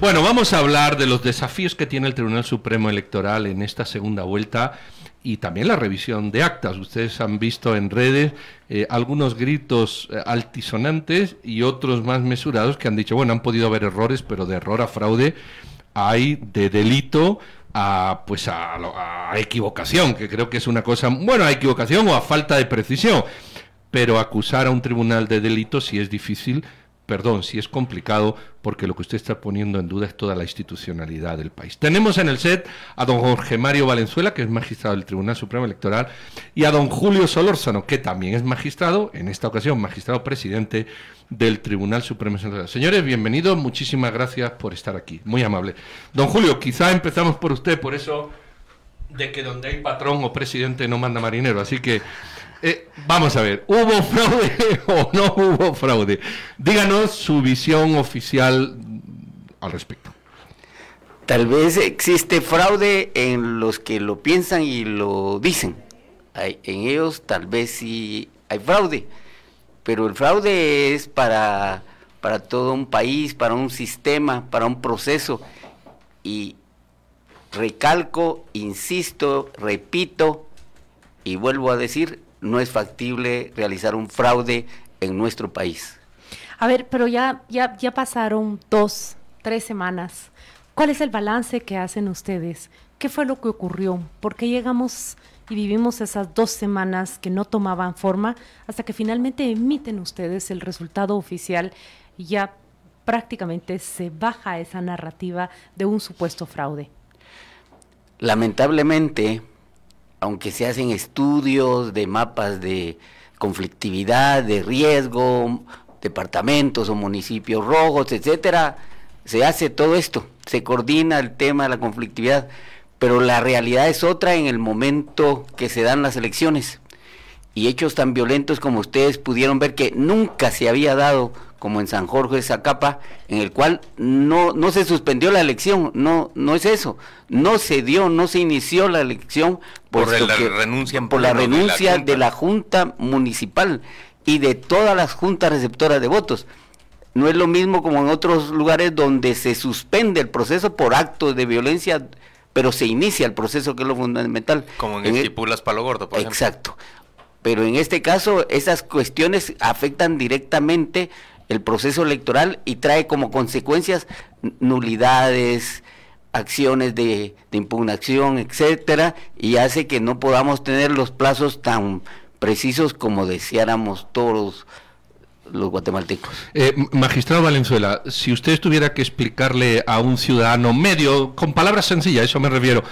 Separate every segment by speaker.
Speaker 1: Bueno, vamos a hablar de los desafíos que tiene el Tribunal Supremo Electoral en esta segunda vuelta y también la revisión de actas. Ustedes han visto en redes eh, algunos gritos eh, altisonantes y otros más mesurados que han dicho, bueno, han podido haber errores, pero de error a fraude hay de delito a pues a, a equivocación, que creo que es una cosa, bueno, a equivocación o a falta de precisión, pero acusar a un tribunal de delito sí es difícil perdón, si es complicado, porque lo que usted está poniendo en duda es toda la institucionalidad del país. Tenemos en el set a don Jorge Mario Valenzuela, que es magistrado del Tribunal Supremo Electoral, y a don Julio Solórzano, que también es magistrado, en esta ocasión magistrado presidente del Tribunal Supremo Electoral. Señores, bienvenidos, muchísimas gracias por estar aquí, muy amable. Don Julio, quizá empezamos por usted, por eso de que donde hay patrón o presidente no manda marinero, así que eh, vamos a ver, ¿hubo fraude o no hubo fraude? Díganos su visión oficial al respecto.
Speaker 2: Tal vez existe fraude en los que lo piensan y lo dicen. en ellos tal vez sí hay fraude, pero el fraude es para, para todo un país, para un sistema, para un proceso. Y recalco, insisto, repito y vuelvo a decir, no es factible realizar un fraude en nuestro país.
Speaker 3: A ver, pero ya, ya, ya pasaron dos, tres semanas. ¿Cuál es el balance que hacen ustedes? ¿Qué fue lo que ocurrió? ¿Por qué llegamos y vivimos esas dos semanas que no tomaban forma hasta que finalmente emiten ustedes el resultado oficial y ya prácticamente se baja esa narrativa de un supuesto fraude?
Speaker 2: Lamentablemente, aunque se hacen estudios de mapas de conflictividad, de riesgo, departamentos o municipios rojos, etcétera, se hace todo esto, se coordina el tema de la conflictividad, pero la realidad es otra en el momento que se dan las elecciones. Y hechos tan violentos como ustedes pudieron ver que nunca se había dado como en San Jorge de Zacapa, en el cual no, no se suspendió la elección, no, no es eso, no se dio, no se inició la elección
Speaker 1: por la renuncia,
Speaker 2: por la renuncia de la, junta municipal y de todas las juntas receptoras de votos. No es lo mismo como en otros lugares donde se suspende el proceso por actos de violencia, pero se inicia el proceso que es lo fundamental.
Speaker 1: Como en, en Palo Gordo,
Speaker 2: por Exacto. Pero en este caso, esas cuestiones afectan directamente el proceso electoral y trae como consecuencias nulidades, acciones de, impugnación, etcétera, y hace que no podamos tener los plazos tan precisos como deseáramos todos los guatemaltecos.
Speaker 1: Eh, magistrado Valenzuela, si usted tuviera que explicarle a un ciudadano medio, con palabras sencillas, eso me refiero,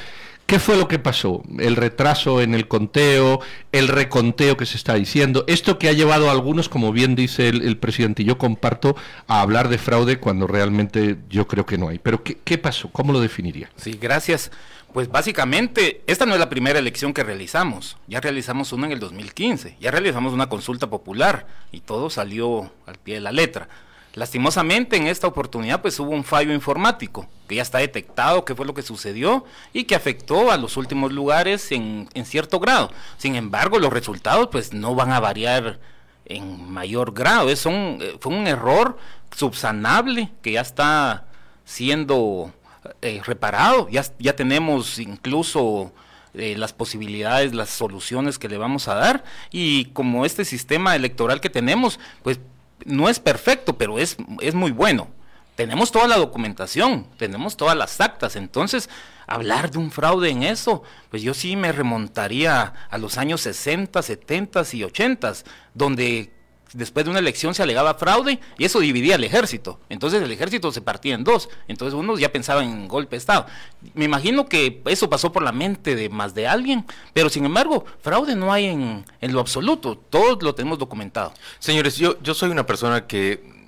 Speaker 1: ¿Qué fue lo que pasó? El retraso en el conteo, el reconteo que se está diciendo, esto que ha llevado a algunos, como bien dice el, presidente, y yo comparto, a hablar de fraude cuando realmente yo creo que no hay. Pero ¿qué, ¿qué, pasó? ¿Cómo lo definiría?
Speaker 4: Sí, gracias. Pues básicamente, esta no es la primera elección que realizamos, ya realizamos una en el 2015, ya realizamos una consulta popular y todo salió al pie de la letra. Lastimosamente en esta oportunidad pues hubo un fallo informático que ya está detectado qué fue lo que sucedió y que afectó a los últimos lugares en, cierto grado. Sin embargo, los resultados pues no van a variar en mayor grado. Es un, eh, fue un error subsanable que ya está siendo eh, reparado. Ya, ya tenemos incluso eh, las posibilidades, las soluciones que le vamos a dar. Y como este sistema electoral que tenemos, pues no es perfecto, pero es, es muy bueno. Tenemos toda la documentación, tenemos todas las actas, entonces hablar de un fraude en eso, pues yo sí me remontaría a los años 60, 70 y 80, donde después de una elección se alegaba fraude y eso dividía el ejército. Entonces el ejército se partía en dos. Entonces uno ya pensaba en golpe de Estado. Me imagino que eso pasó por la mente de más de alguien, pero sin embargo, fraude no hay en, en lo absoluto. Todos lo tenemos documentado.
Speaker 5: Señores, yo, yo soy una persona que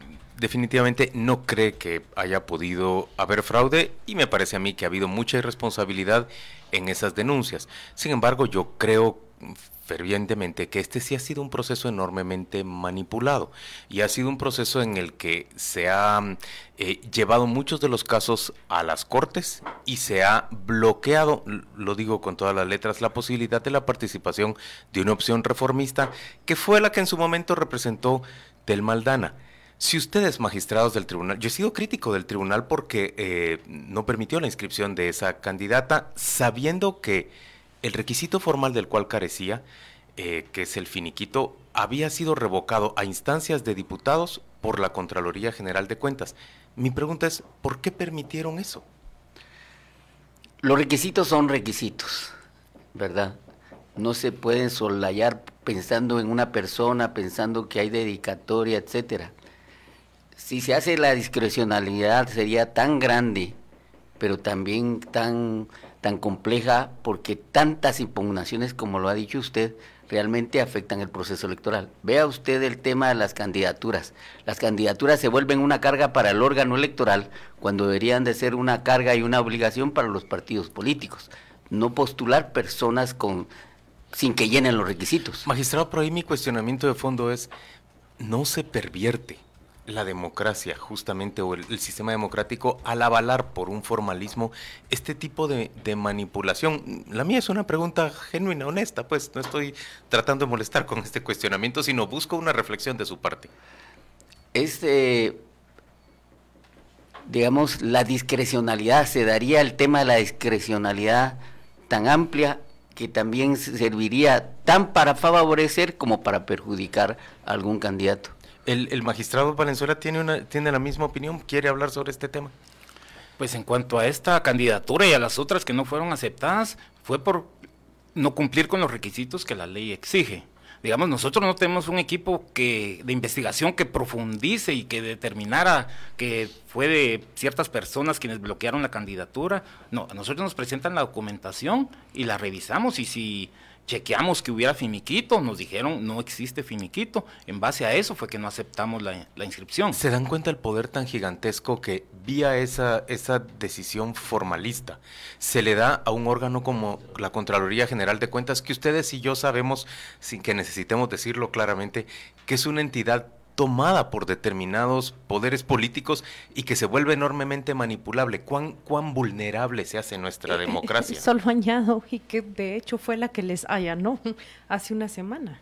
Speaker 5: definitivamente no cree que haya podido haber fraude y me parece a mí que ha habido mucha irresponsabilidad en esas denuncias. Sin embargo, yo creo fervientemente que este sí ha sido un proceso enormemente manipulado y ha sido un proceso en el que se ha eh, llevado muchos de los casos a las cortes y se ha bloqueado, lo digo con todas las letras, la posibilidad de la participación de una opción reformista que fue la que en su momento representó Tel Maldana. Si ustedes, magistrados del tribunal, yo he sido crítico del tribunal porque eh, no permitió la inscripción de esa candidata, sabiendo que el requisito formal del cual carecía, eh, que es el finiquito, había sido revocado a instancias de diputados por la Contraloría General de Cuentas. Mi pregunta es, ¿por qué permitieron eso?
Speaker 2: Los requisitos son requisitos, ¿verdad? No se pueden solayar pensando en una persona, pensando que hay dedicatoria, etcétera. Si se hace la discrecionalidad sería tan grande, pero también tan tan compleja porque tantas impugnaciones, como lo ha dicho usted, realmente afectan el proceso electoral. Vea usted el tema de las candidaturas. Las candidaturas se vuelven una carga para el órgano electoral cuando deberían de ser una carga y una obligación para los partidos políticos. No postular personas con sin que llenen los requisitos.
Speaker 5: Magistrado, por ahí mi cuestionamiento de fondo es, no se pervierte la democracia, justamente, o el, sistema democrático, al avalar por un formalismo este tipo de, manipulación? La mía es una pregunta genuina, honesta, pues no estoy tratando de molestar con este cuestionamiento, sino busco una reflexión de su parte.
Speaker 2: Este, digamos, la discrecionalidad, se daría el tema de la discrecionalidad tan amplia que también serviría tan para favorecer como para perjudicar a algún candidato.
Speaker 5: El, magistrado Valenzuela tiene, una, tiene la misma opinión, quiere hablar sobre este tema.
Speaker 4: Pues en cuanto a esta candidatura y a las otras que no fueron aceptadas, fue por no cumplir con los requisitos que la ley exige. Digamos, nosotros no tenemos un equipo que, de investigación que profundice y que determinara que fue de ciertas personas quienes bloquearon la candidatura. No, a nosotros nos presentan la documentación y la revisamos y si chequeamos que hubiera finiquito, nos dijeron no existe finiquito. En base a eso fue que no aceptamos la, inscripción.
Speaker 5: ¿Se dan cuenta el poder tan gigantesco que vía esa, esa decisión formalista se le da a un órgano como la Contraloría General de Cuentas, que ustedes y yo sabemos, sin que necesitemos decirlo claramente, que es una entidad tomada por determinados poderes políticos y que se vuelve enormemente manipulable. ¿Cuán, cuán vulnerable se hace nuestra democracia?
Speaker 3: Solo añado, y que de hecho fue la que les allanó hace una semana.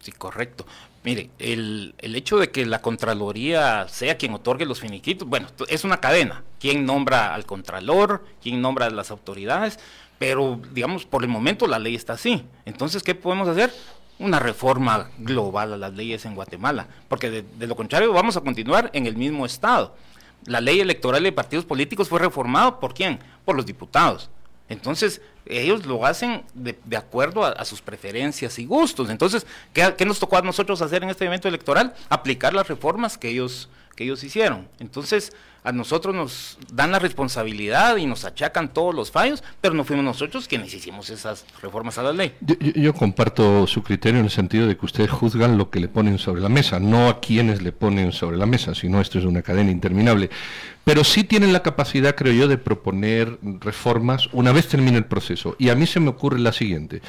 Speaker 4: Sí, correcto. Mire, el, el, hecho de que la Contraloría sea quien otorgue los finiquitos, bueno, es una cadena. ¿Quién nombra al Contralor? ¿Quién nombra a las autoridades? Pero, digamos, por el momento la ley está así. Entonces, ¿qué podemos hacer? Una reforma global a las leyes en Guatemala, porque de, lo contrario vamos a continuar en el mismo estado. La ley electoral de partidos políticos fue reformada por quién? Por los diputados. Entonces, ellos lo hacen de, acuerdo a, sus preferencias y gustos. Entonces, ¿qué, ¿qué, nos tocó a nosotros hacer en este evento electoral? Aplicar las reformas que ellos, que ellos hicieron. Entonces, a nosotros nos dan la responsabilidad y nos achacan todos los fallos, pero no fuimos nosotros quienes hicimos esas reformas a la ley.
Speaker 1: Yo, comparto su criterio en el sentido de que ustedes juzgan lo que le ponen sobre la mesa, no a quienes le ponen sobre la mesa, sino esto es una cadena interminable. Pero sí tienen la capacidad, creo yo, de proponer reformas una vez termine el proceso. Y a mí se me ocurre la siguiente.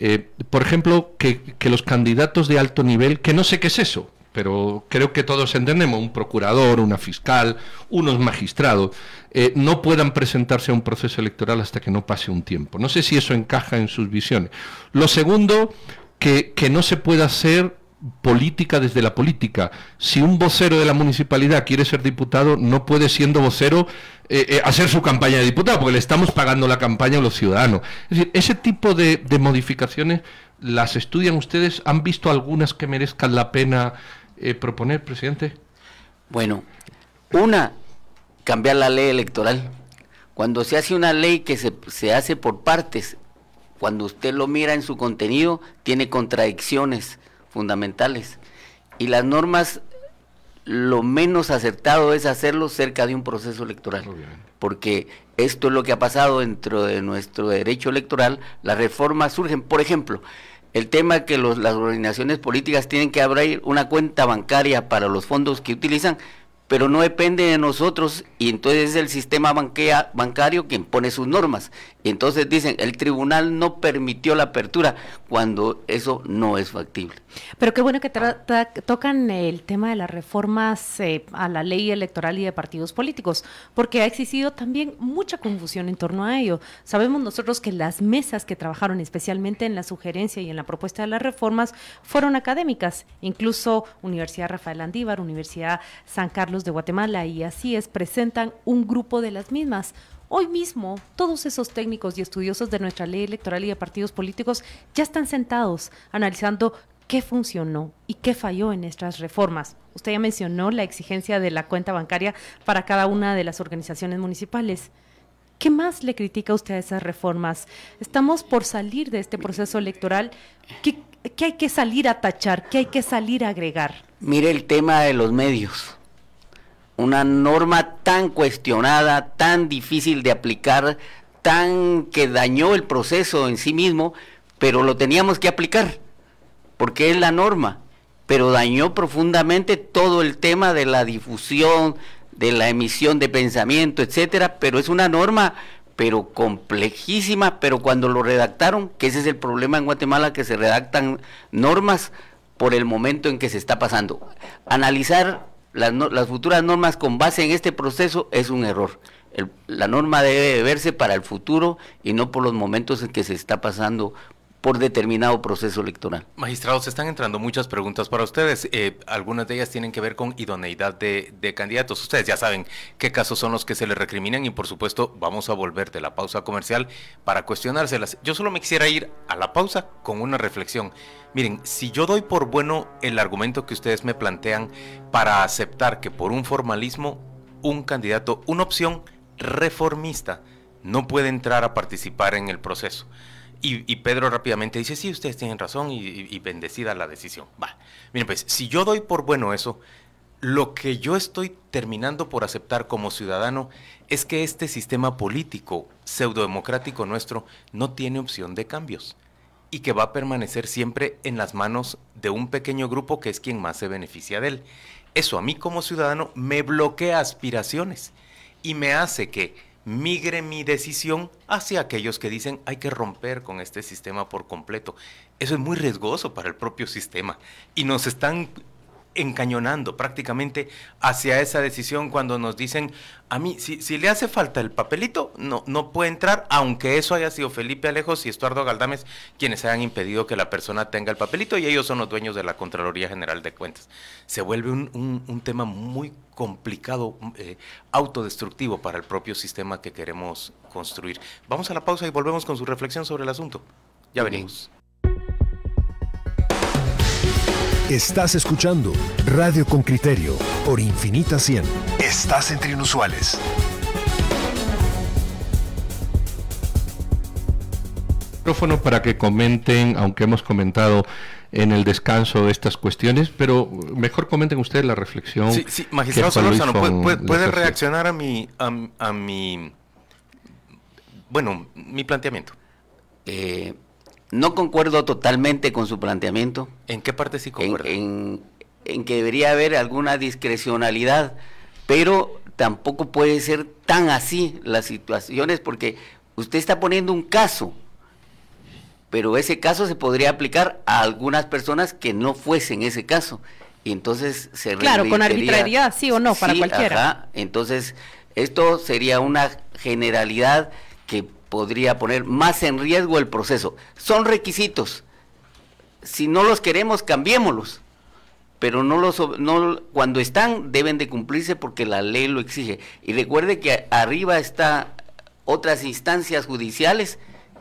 Speaker 1: Eh, por ejemplo, que, que los candidatos de alto nivel, que no sé qué es eso, pero creo que todos entendemos, un procurador, una fiscal, unos magistrados, eh, no puedan presentarse a un proceso electoral hasta que no pase un tiempo. No sé si eso encaja en sus visiones. Lo segundo, que, que no se pueda hacer política desde la política. Si un vocero de la municipalidad quiere ser diputado, no puede siendo vocero eh, eh, hacer su campaña de diputado, porque le estamos pagando la campaña a los ciudadanos. Es decir, ese tipo de, de modificaciones las estudian ustedes, han visto algunas que merezcan la pena eh, proponer, presidente?
Speaker 2: Bueno, una, cambiar la ley electoral. Cuando se hace una ley que se, se hace por partes, cuando usted lo mira en su contenido, tiene contradicciones fundamentales. Y las normas, lo menos acertado es hacerlo cerca de un proceso electoral. Porque esto es lo que ha pasado dentro de nuestro derecho electoral. Las reformas surgen, por ejemplo, el tema que las organizaciones políticas tienen que abrir una cuenta bancaria para los fondos que utilizan, pero no depende de nosotros y entonces es el sistema bancario quien pone sus normas. Y entonces dicen, el tribunal no permitió la apertura cuando eso no es factible.
Speaker 3: Pero qué bueno que tocan el tema de las reformas eh, a la ley electoral y de partidos políticos, porque ha existido también mucha confusión en torno a ello. Sabemos nosotros que las mesas que trabajaron especialmente en la sugerencia y en la propuesta de las reformas fueron académicas, incluso Universidad Rafael Andívar, Universidad San Carlos de Guatemala, y así es, presentan un grupo de las mismas. Hoy mismo, todos esos técnicos y estudiosos de nuestra ley electoral y de partidos políticos ya están sentados analizando qué funcionó y qué falló en estas reformas. Usted ya mencionó la exigencia de la cuenta bancaria para cada una de las organizaciones municipales. ¿Qué más le critica usted a esas reformas? Estamos por salir de este proceso electoral. ¿Qué, qué hay que salir a tachar? ¿Qué hay que salir a agregar?
Speaker 2: Mire el tema de los medios una norma tan cuestionada, tan difícil de aplicar, tan que dañó el proceso en sí mismo, pero lo teníamos que aplicar, porque es la norma, pero dañó profundamente todo el tema de la difusión, de la emisión de pensamiento, etcétera, pero es una norma pero complejísima, pero cuando lo redactaron, que ese es el problema en Guatemala, que se redactan normas por el momento en que se está pasando. Analizar las, futuras normas con base en este proceso es un error. la norma debe verse para el futuro y no por los momentos en que se está pasando por determinado proceso electoral.
Speaker 5: Magistrados, están entrando muchas preguntas para ustedes. Eh, algunas de ellas tienen que ver con idoneidad de, de, candidatos. Ustedes ya saben qué casos son los que se les recriminan y por supuesto vamos a volver de la pausa comercial para cuestionárselas. Yo solo me quisiera ir a la pausa con una reflexión. Miren, si yo doy por bueno el argumento que ustedes me plantean para aceptar que por un formalismo un candidato, una opción reformista, no puede entrar a participar en el proceso. Y, Pedro rápidamente dice, sí, ustedes tienen razón y, bendecida la decisión. Va. Miren, pues, si yo doy por bueno eso, lo que yo estoy terminando por aceptar como ciudadano es que este sistema político pseudodemocrático nuestro no tiene opción de cambios y que va a permanecer siempre en las manos de un pequeño grupo que es quien más se beneficia de él. Eso a mí como ciudadano me bloquea aspiraciones y me hace que migre mi decisión hacia aquellos que dicen hay que romper con este sistema por completo. Eso es muy riesgoso para el propio sistema y nos están encañonando prácticamente hacia esa decisión cuando nos dicen, a mí, si, si, le hace falta el papelito, no, no puede entrar, aunque eso haya sido Felipe Alejos y Estuardo Galdames quienes hayan impedido que la persona tenga el papelito y ellos son los dueños de la Contraloría General de Cuentas. Se vuelve un, un, tema muy complicado, eh, autodestructivo para el propio sistema que queremos construir. Vamos a la pausa y volvemos con su reflexión sobre el asunto. Ya venimos.
Speaker 6: Estás escuchando Radio con Criterio por Infinita 100. Estás entre inusuales.
Speaker 1: Micrófono para que comenten, aunque hemos comentado en el descanso estas cuestiones, pero mejor comenten ustedes la reflexión.
Speaker 5: Sí, sí magistrado Solórzano, ¿puede, puede reaccionar a mi, a, mi, bueno, mi planteamiento?
Speaker 2: Eh, no concuerdo totalmente con su planteamiento.
Speaker 5: ¿En qué parte sí concuerdo?
Speaker 2: En, que debería haber alguna discrecionalidad, pero tampoco puede ser tan así las situaciones porque usted está poniendo un caso, pero ese caso se podría aplicar a algunas personas que no fuesen ese caso. Y entonces se
Speaker 3: Claro, con arbitrariedad, sí o no, para cualquiera.
Speaker 2: Entonces, esto sería una generalidad que podría poner más en riesgo el proceso. Son requisitos. Si no los queremos, cambiémoslos. Pero no los no cuando están deben de cumplirse porque la ley lo exige. Y recuerde que arriba está otras instancias judiciales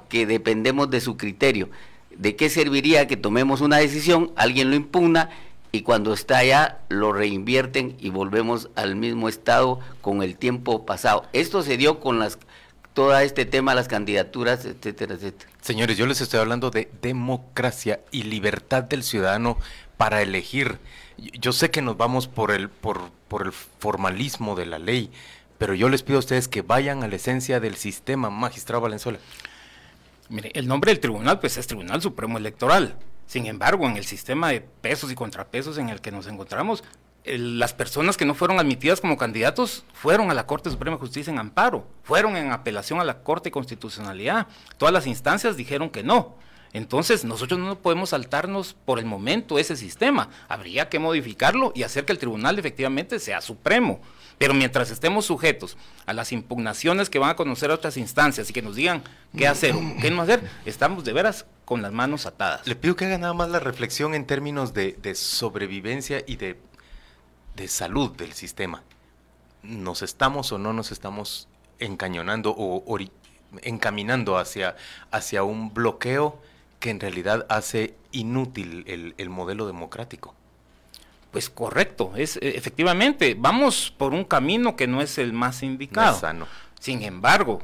Speaker 2: que dependemos de su criterio. ¿De qué serviría que tomemos una decisión, alguien lo impugna y cuando está allá lo reinvierten y volvemos al mismo estado con el tiempo pasado? Esto se dio con las todo este tema, las candidaturas, etcétera, etcétera.
Speaker 5: Señores, yo les estoy hablando de democracia y libertad del ciudadano para elegir. Yo sé que nos vamos por el, por, por el formalismo de la ley, pero yo les pido a ustedes que vayan a la esencia del sistema, magistrado Valenzuela.
Speaker 4: Mire, el nombre del tribunal pues es Tribunal Supremo Electoral. Sin embargo, en el sistema de pesos y contrapesos en el que nos encontramos, las personas que no fueron admitidas como candidatos fueron a la Corte Suprema de Justicia en amparo, fueron en apelación a la Corte de Constitucionalidad. Todas las instancias dijeron que no. Entonces, nosotros no podemos saltarnos por el momento ese sistema. Habría que modificarlo y hacer que el tribunal efectivamente sea supremo. Pero mientras estemos sujetos a las impugnaciones que van a conocer otras instancias y que nos digan qué hacer o qué no hacer, estamos de veras con las manos atadas.
Speaker 5: Le pido que haga nada más la reflexión en términos de, sobrevivencia y de, salud del sistema. ¿Nos estamos o no nos estamos encañonando o, encaminando hacia, hacia un bloqueo? que en realidad hace inútil el, modelo democrático.
Speaker 4: Pues correcto, es e, efectivamente, vamos por un camino que no es el más indicado. sano. Sin embargo,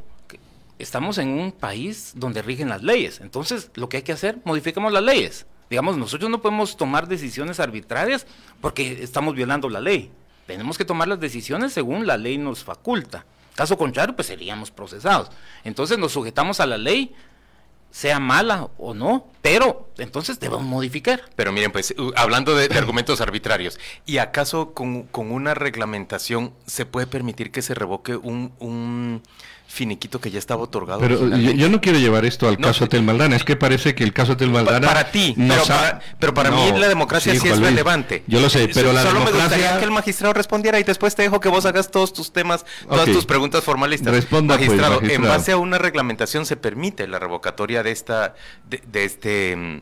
Speaker 4: estamos en un país donde rigen las leyes. Entonces, lo que hay que hacer, modifiquemos las leyes. Digamos, nosotros no podemos tomar decisiones arbitrarias porque estamos violando la ley. Tenemos que tomar las decisiones según la ley nos faculta. Caso contrario, pues seríamos procesados. Entonces nos sujetamos a la ley sea mala o no, pero entonces debemos modificar.
Speaker 5: Pero miren, pues hablando de, argumentos arbitrarios, ¿y acaso con, con, una reglamentación se puede permitir que se revoque un, un finiquito que ya estaba otorgado.
Speaker 1: Pero yo, no quiero llevar esto al caso Tel Maldana, es que parece que el caso Tel Maldana...
Speaker 5: Para, ti, pero, para, mí la democracia sí, es relevante.
Speaker 1: Yo lo sé, pero la
Speaker 5: Solo
Speaker 1: democracia...
Speaker 5: me gustaría que el magistrado respondiera y después te dejo que vos hagas todos tus temas, todas tus preguntas formalistas.
Speaker 1: Responda pues, magistrado,
Speaker 5: en base a una reglamentación se permite la revocatoria de esta, de, este... Mm,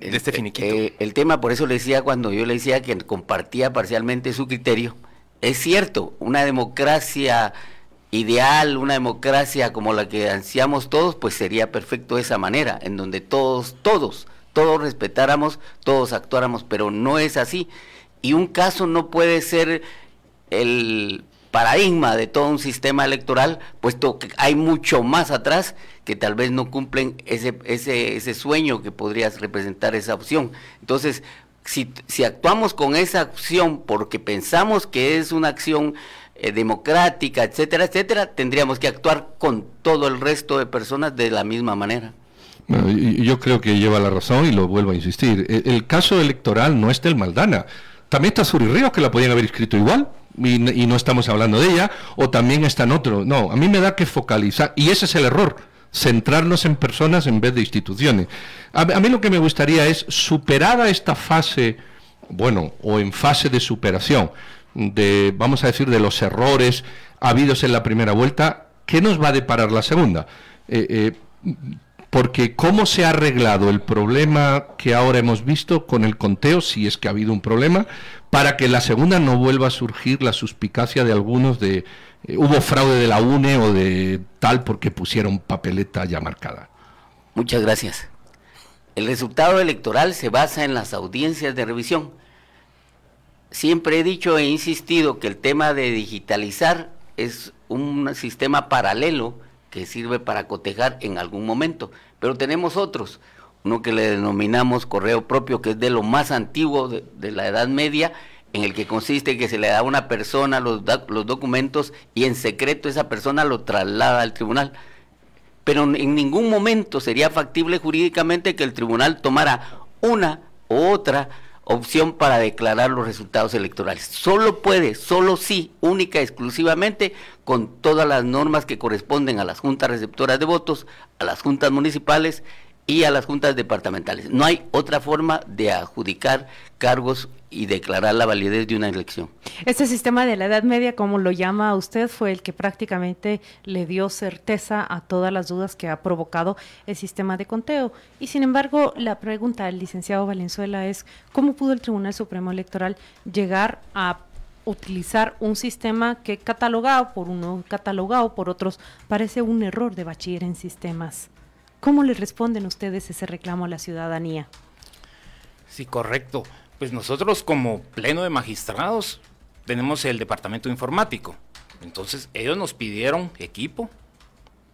Speaker 5: de este finiquito.
Speaker 2: Eh, el tema, por eso le decía cuando yo le decía que compartía parcialmente su criterio, es cierto, una democracia ideal, una democracia como la que ansiamos todos, pues sería perfecto esa manera, en donde todos, todos, todos respetáramos, todos actuáramos, pero no es así. Y un caso no puede ser el paradigma de todo un sistema electoral, puesto que hay mucho más atrás que tal vez no cumplen ese, ese, ese sueño que podría representar esa opción. Entonces, si, si actuamos con esa acción porque pensamos que es una acción eh, democrática, etcétera, etcétera, tendríamos que actuar con todo el resto de personas de la misma manera.
Speaker 1: yo creo que lleva la razón y lo vuelvo a insistir. E, el, caso electoral no es del Maldana. También está Suri Ríos, que la podían haber escrito igual, y, no estamos hablando de ella, o también está en otro. No, a mí me da que focalizar, y ese es el error, centrarnos en personas en vez de instituciones. A, a mí lo que me gustaría es, superada esta fase, bueno, o en fase de superación, de, vamos a decir, de los errores habidos en la primera vuelta, ¿qué nos va a deparar la segunda? Eh, eh, porque cómo se ha arreglado el problema que ahora hemos visto con el conteo, si es que ha habido un problema, para que la segunda no vuelva a surgir la suspicacia de algunos de eh, hubo fraude de la UNE o de tal porque pusieron papeleta ya marcada.
Speaker 2: Muchas gracias. El resultado electoral se basa en las audiencias de revisión siempre he dicho e insistido que el tema de digitalizar es un sistema paralelo que sirve para cotejar en algún momento, pero tenemos otros, uno que le denominamos correo propio, que es de lo más antiguo de, la Edad Media, en el que consiste que se le da a una persona los, los documentos y en secreto esa persona lo traslada al tribunal. Pero en ningún momento sería factible jurídicamente que el tribunal tomara una u otra opción para declarar los resultados electorales. Solo puede, solo sí, única, exclusivamente, con todas las normas que corresponden a las juntas receptoras de votos, a las juntas municipales y a las juntas departamentales. No hay otra forma de adjudicar cargos y declarar la validez de una elección.
Speaker 3: Este sistema de la Edad Media, como lo llama usted, fue el que prácticamente le dio certeza a todas las dudas que ha provocado el sistema de conteo. Y sin embargo, la pregunta del licenciado Valenzuela es, ¿cómo pudo el Tribunal Supremo Electoral llegar a utilizar un sistema que catalogado por uno, catalogado por otros, parece un error de bachiller en sistemas? ¿Cómo le responden ustedes ese reclamo a la ciudadanía?
Speaker 4: Sí, correcto. Pues nosotros como pleno de magistrados tenemos el departamento informático. Entonces ellos nos pidieron equipo,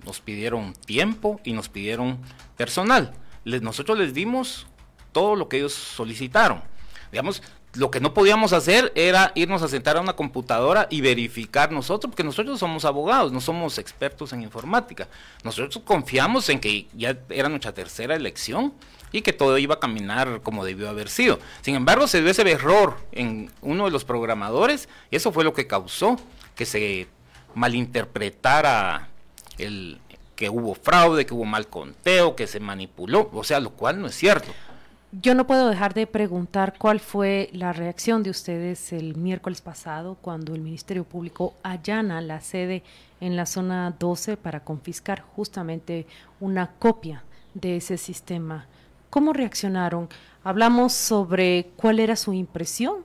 Speaker 4: nos pidieron tiempo y nos pidieron personal. nosotros les dimos todo lo que ellos solicitaron. Digamos, lo que no podíamos hacer era irnos a sentar a una computadora y verificar nosotros, porque nosotros somos abogados, no somos expertos en informática. Nosotros confiamos en que ya era nuestra tercera elección y que todo iba a caminar como debió haber sido. Sin embargo, se dio ese error en uno de los programadores y eso fue lo que causó que se malinterpretara el que hubo fraude, que hubo mal conteo, que se manipuló, o sea, lo cual no es cierto.
Speaker 3: Yo no puedo dejar de preguntar cuál fue la reacción de ustedes el miércoles pasado cuando el Ministerio Público allana la sede en la zona 12 para confiscar justamente una copia de ese sistema. ¿Cómo reaccionaron? Hablamos sobre cuál era su impresión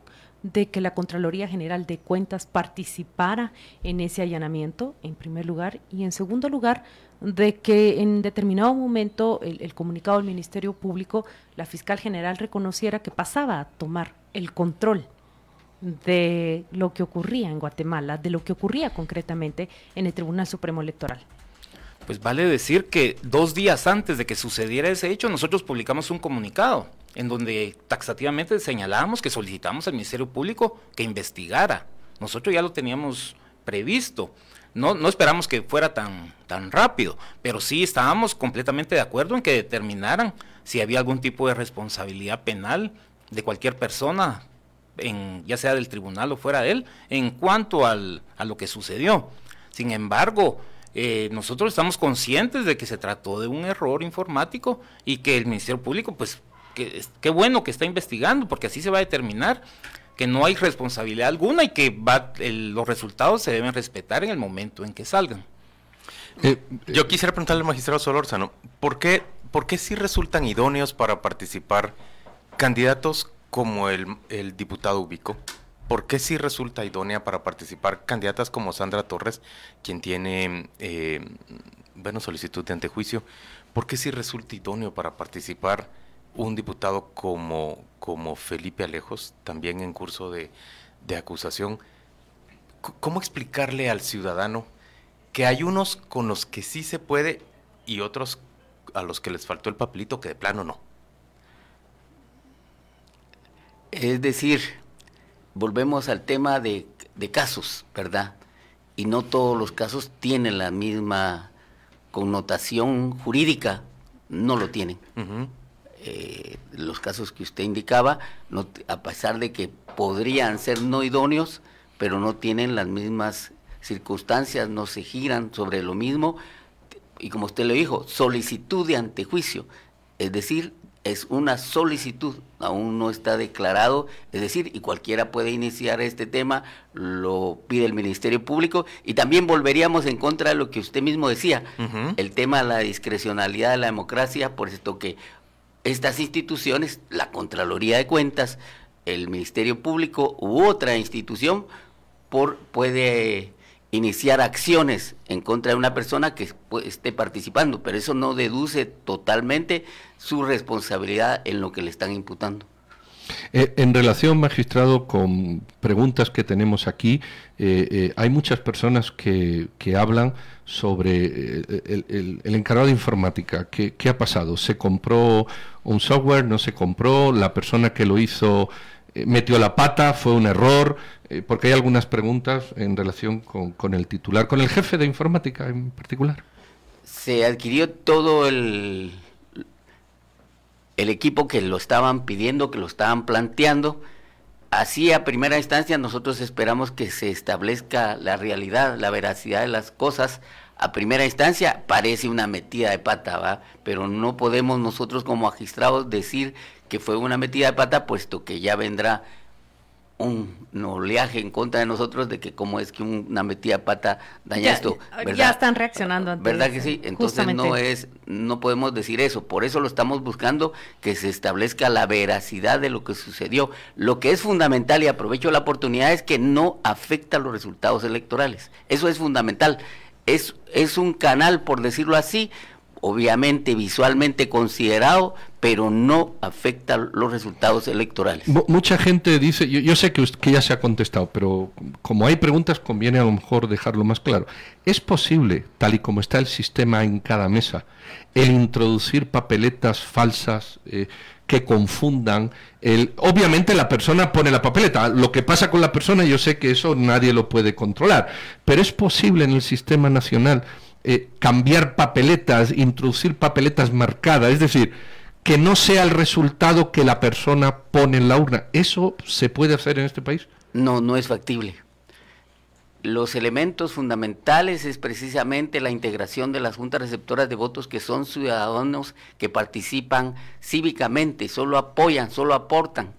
Speaker 3: de que la Contraloría General de Cuentas participara en ese allanamiento, en primer lugar, y en segundo lugar, de que en determinado momento el, comunicado del Ministerio Público, la fiscal general reconociera que pasaba a tomar el control de lo que ocurría en Guatemala, de lo que ocurría concretamente en el Tribunal Supremo Electoral.
Speaker 4: Pues vale decir que dos días antes de que sucediera ese hecho, nosotros publicamos un comunicado en donde taxativamente señalábamos que solicitamos al Ministerio Público que investigara. Nosotros ya lo teníamos previsto. No, no esperamos que fuera tan, tan rápido, pero sí estábamos completamente de acuerdo en que determinaran si había algún tipo de responsabilidad penal de cualquier persona, en, ya sea del tribunal o fuera de él, en cuanto al, a lo que sucedió. Sin embargo, eh, nosotros estamos conscientes de que se trató de un error informático y que el Ministerio Público, pues, qué bueno que está investigando, porque así se va a determinar que no hay responsabilidad alguna y que va, los resultados se deben respetar en el momento en que salgan.
Speaker 5: Eh, yo quisiera preguntarle al magistrado Solórzano, ¿por qué, ¿por qué sí resultan idóneos para participar candidatos como el, el diputado Ubico? ¿Por qué sí resulta idónea para participar candidatas como Sandra Torres, quien tiene, eh, bueno, solicitud de antejuicio? ¿Por qué sí resulta idóneo para participar un diputado como, como Felipe Alejos, también en curso de, acusación, ¿cómo explicarle al ciudadano que hay unos con los que sí se puede y otros a los que les faltó el papelito que de plano no?
Speaker 2: Es decir, volvemos al tema de, casos, ¿verdad? Y no todos los casos tienen la misma connotación jurídica, no lo tienen. Eh, los casos que usted indicaba, no, a pesar de que podrían ser no idóneos, pero no tienen las mismas circunstancias, no se giran sobre lo mismo, y como usted lo dijo, solicitud de antejuicio, es decir, es una solicitud, aún no está declarado, es decir, y cualquiera puede iniciar este tema, lo pide el Ministerio Público, y también volveríamos en contra de lo que usted mismo decía, el tema de la discrecionalidad de la democracia, por esto que estas instituciones, la Contraloría de Cuentas, el Ministerio Público u otra institución, por, puede iniciar acciones en contra de una persona que esté participando, pero eso no deduce totalmente su responsabilidad en lo que le están imputando.
Speaker 1: Eh, en relación, magistrado, con preguntas que tenemos aquí, eh, eh, hay muchas personas que, que hablan sobre el, encargado de informática. ¿Qué, ha pasado? ¿Se compró un software? ¿No se compró? ¿La persona que lo hizo metió la pata? ¿Fue un error? porque hay algunas preguntas en relación con, con el titular, con el jefe de informática en particular.
Speaker 2: Se adquirió todo el el equipo que lo estaban pidiendo, que lo estaban planteando. Así a primera instancia nosotros esperamos que se establezca la realidad, la veracidad de las cosas. A primera instancia parece una metida de pata, ¿va? pero no podemos nosotros como magistrados decir que fue una metida de pata, puesto que ya vendrá un oleaje en contra de nosotros de que cómo es que una metida pata daña esto.
Speaker 3: Ya están reaccionando.
Speaker 2: ¿Verdad que sí? Entonces no es, no podemos decir eso. Por eso lo estamos buscando que se establezca la veracidad de lo que sucedió. Lo que es fundamental y aprovecho la oportunidad es que no afecta los resultados electorales. Eso es fundamental. Es, es un canal, por decirlo así, obviamente visualmente considerado, pero no afecta los resultados electorales.
Speaker 1: mucha gente dice, yo, sé que, que, ya se ha contestado, pero como hay preguntas conviene a lo mejor dejarlo más claro. ¿Es posible, tal y como está el sistema en cada mesa, el introducir papeletas falsas? Eh, que confundan el... Obviamente la persona pone la papeleta, lo que pasa con la persona yo sé que eso nadie lo puede controlar, pero es posible en el sistema nacional eh, cambiar papeletas, introducir papeletas marcadas, es decir, que no sea el resultado que la persona pone en la urna. ¿Eso se puede hacer en este país?
Speaker 2: No, no es factible. Los elementos fundamentales es precisamente la integración de las juntas receptoras de votos que son ciudadanos que participan cívicamente, solo apoyan, solo aportan.